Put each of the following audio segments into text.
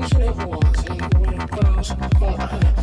things you never want, and when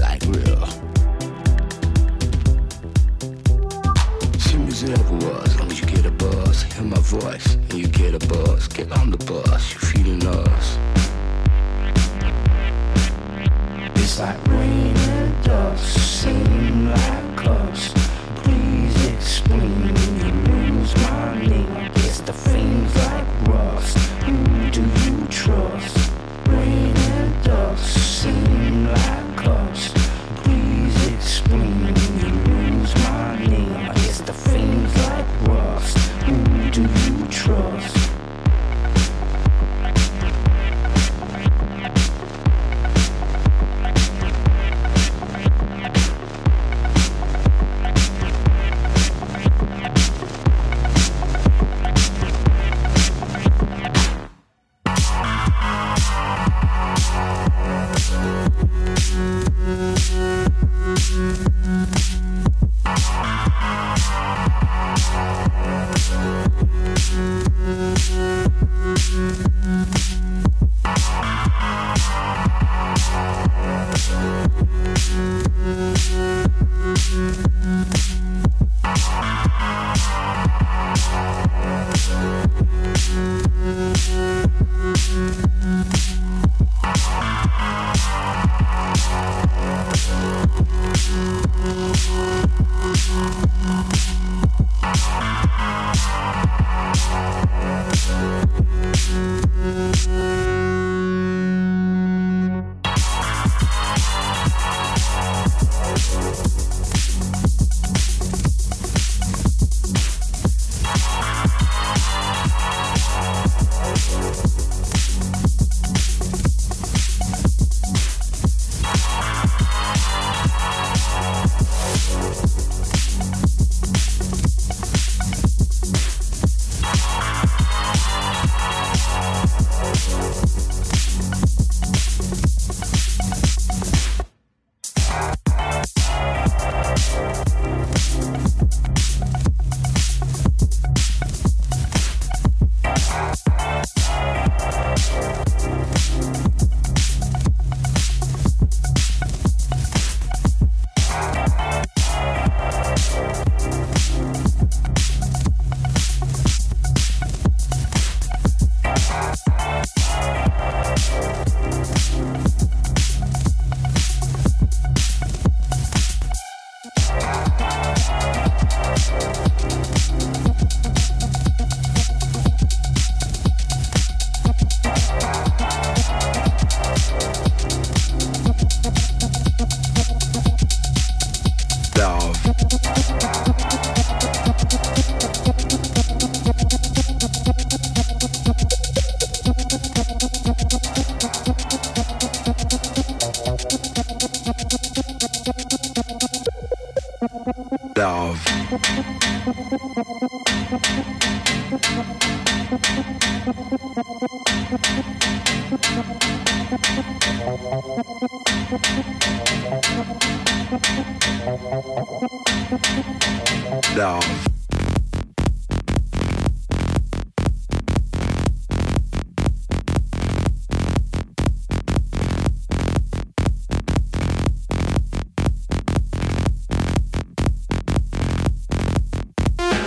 like real. See, it ever was. As long as you get a buzz, hear my voice, and you get a buzz. Get on the bus.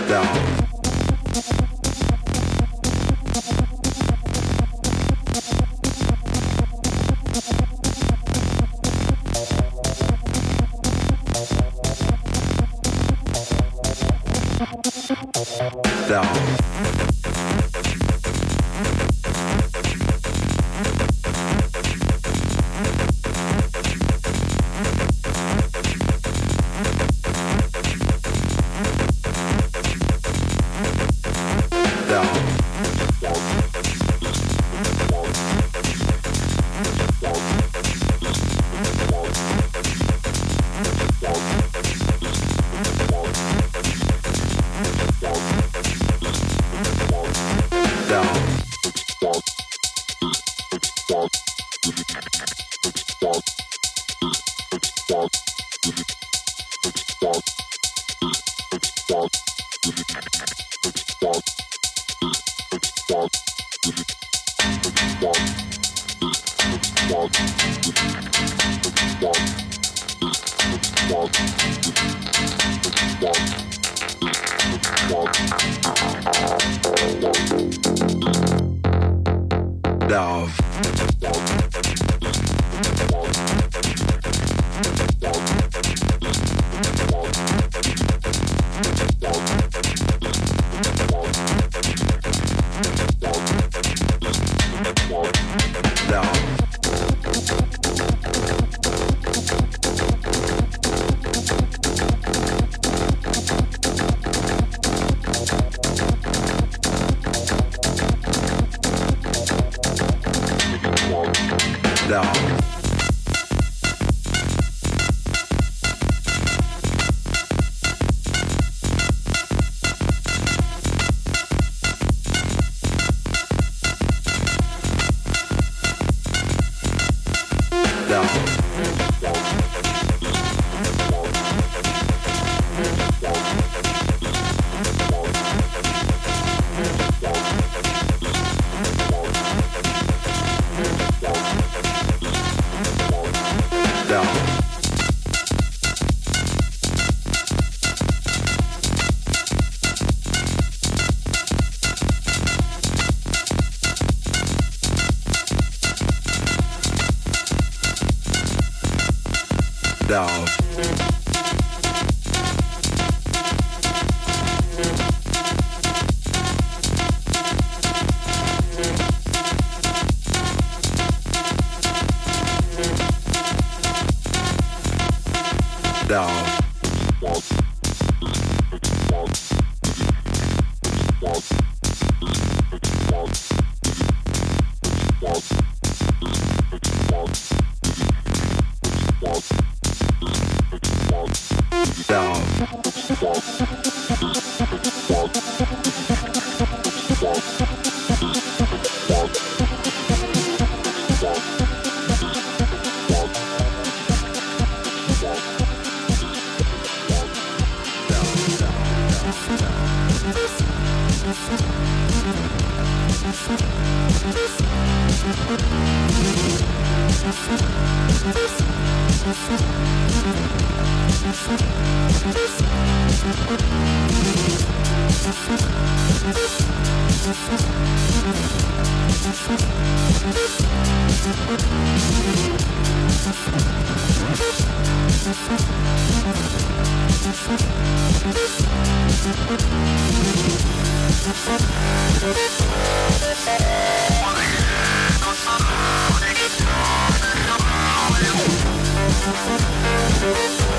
down. dog. Thank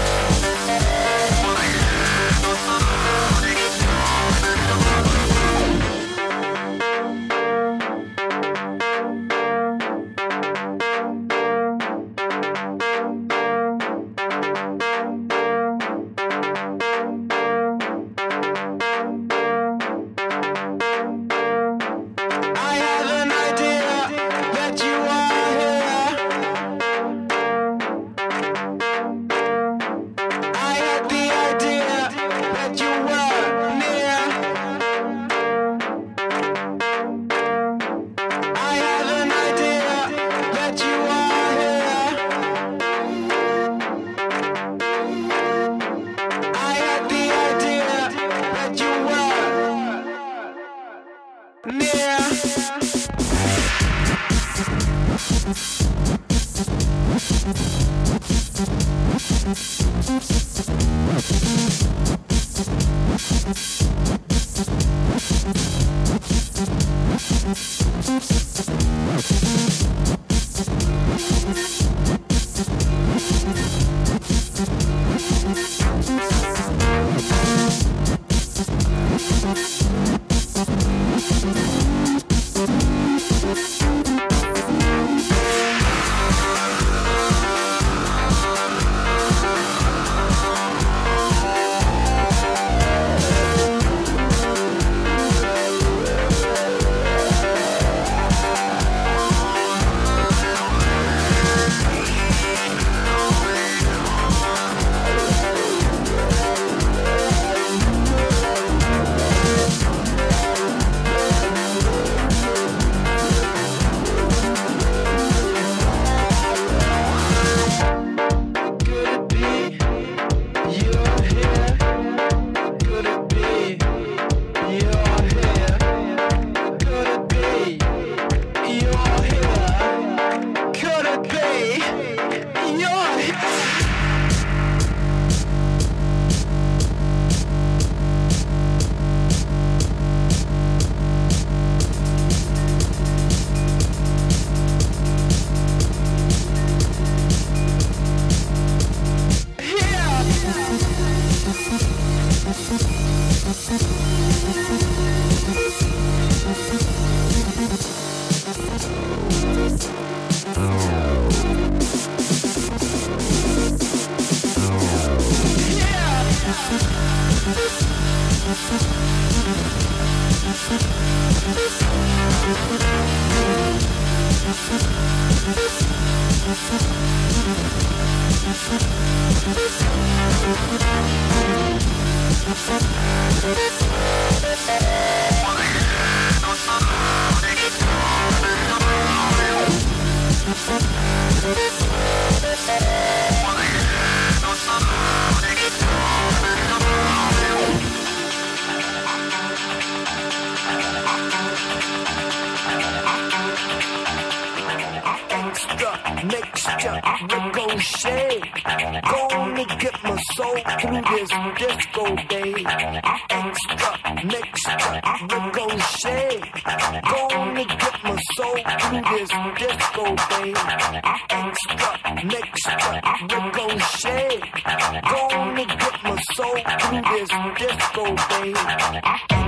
shade. Gonna get my soul through this disco day. Extra, mixture, Rico. Gonna get my soul through this disco day. Extra, mixture, Rico. Gonna get my soul through this disco day.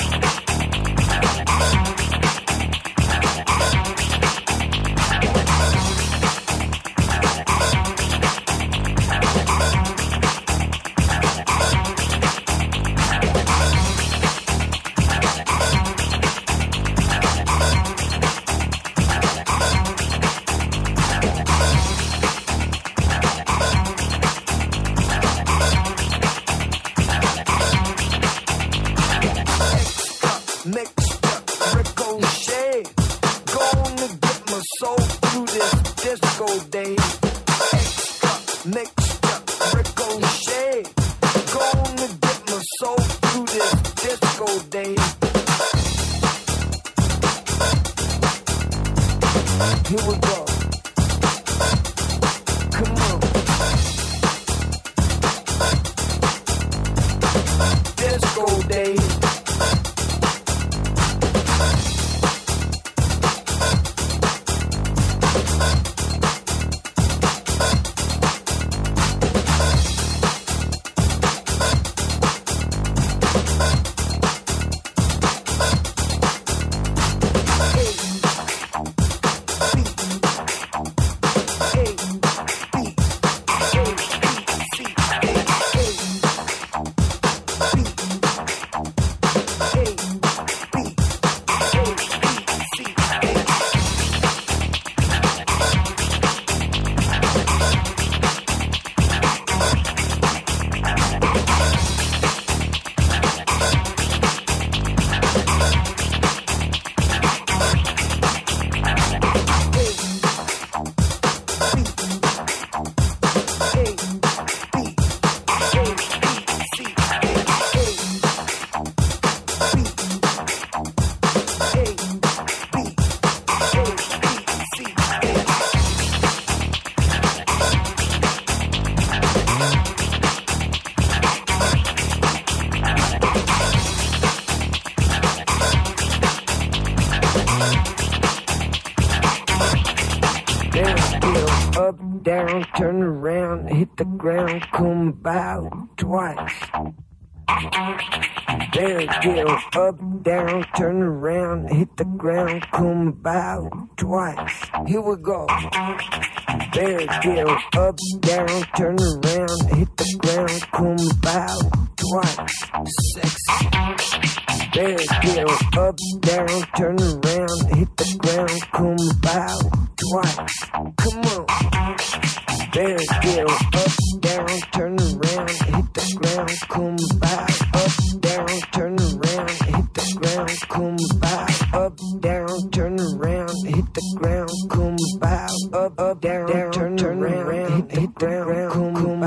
Ricochet, gonna get my soul through this disco day. Here we go. The ground, come about twice. Here we go. There go, up, down, turn around, hit the ground, come about twice. Sexy. There go, up, down, turn around, hit the ground, come about twice. Come on. There go, up, down, turn around, hit the ground, come back, up, down, turn around, hit the ground, come back, up, down, turn around, hit the ground, back, up, up, down, down turn, turn around, hit the ground, come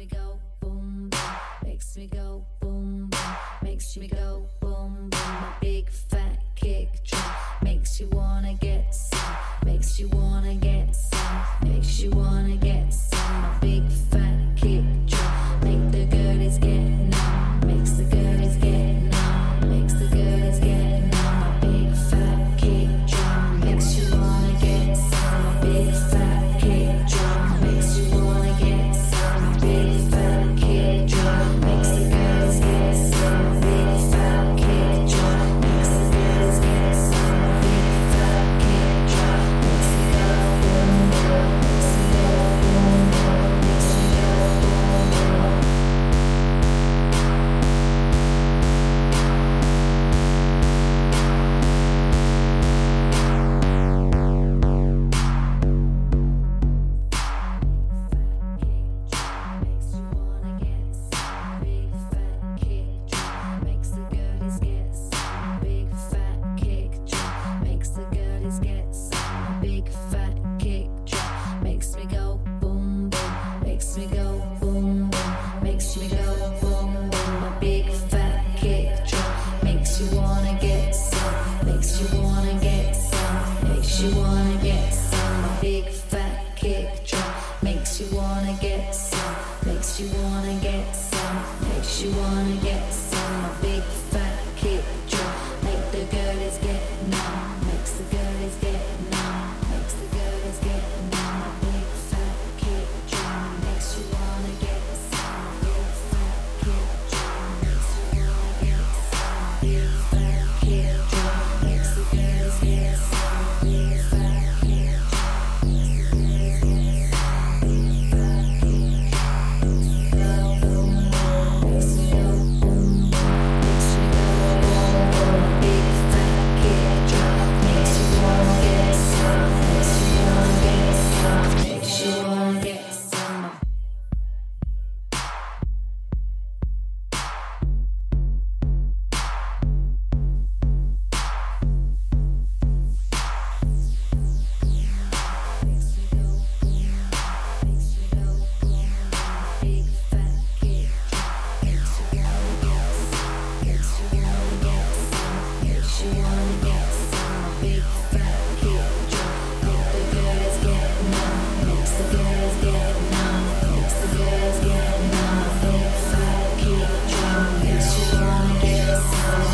Big fat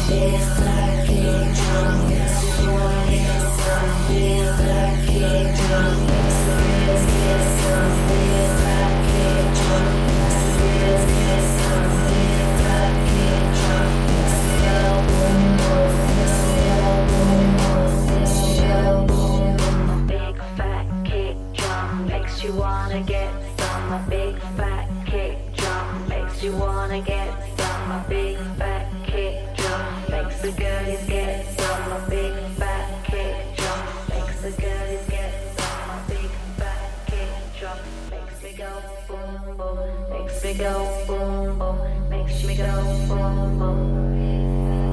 Feels like a drum. Go boom boom, makes me go boom boom.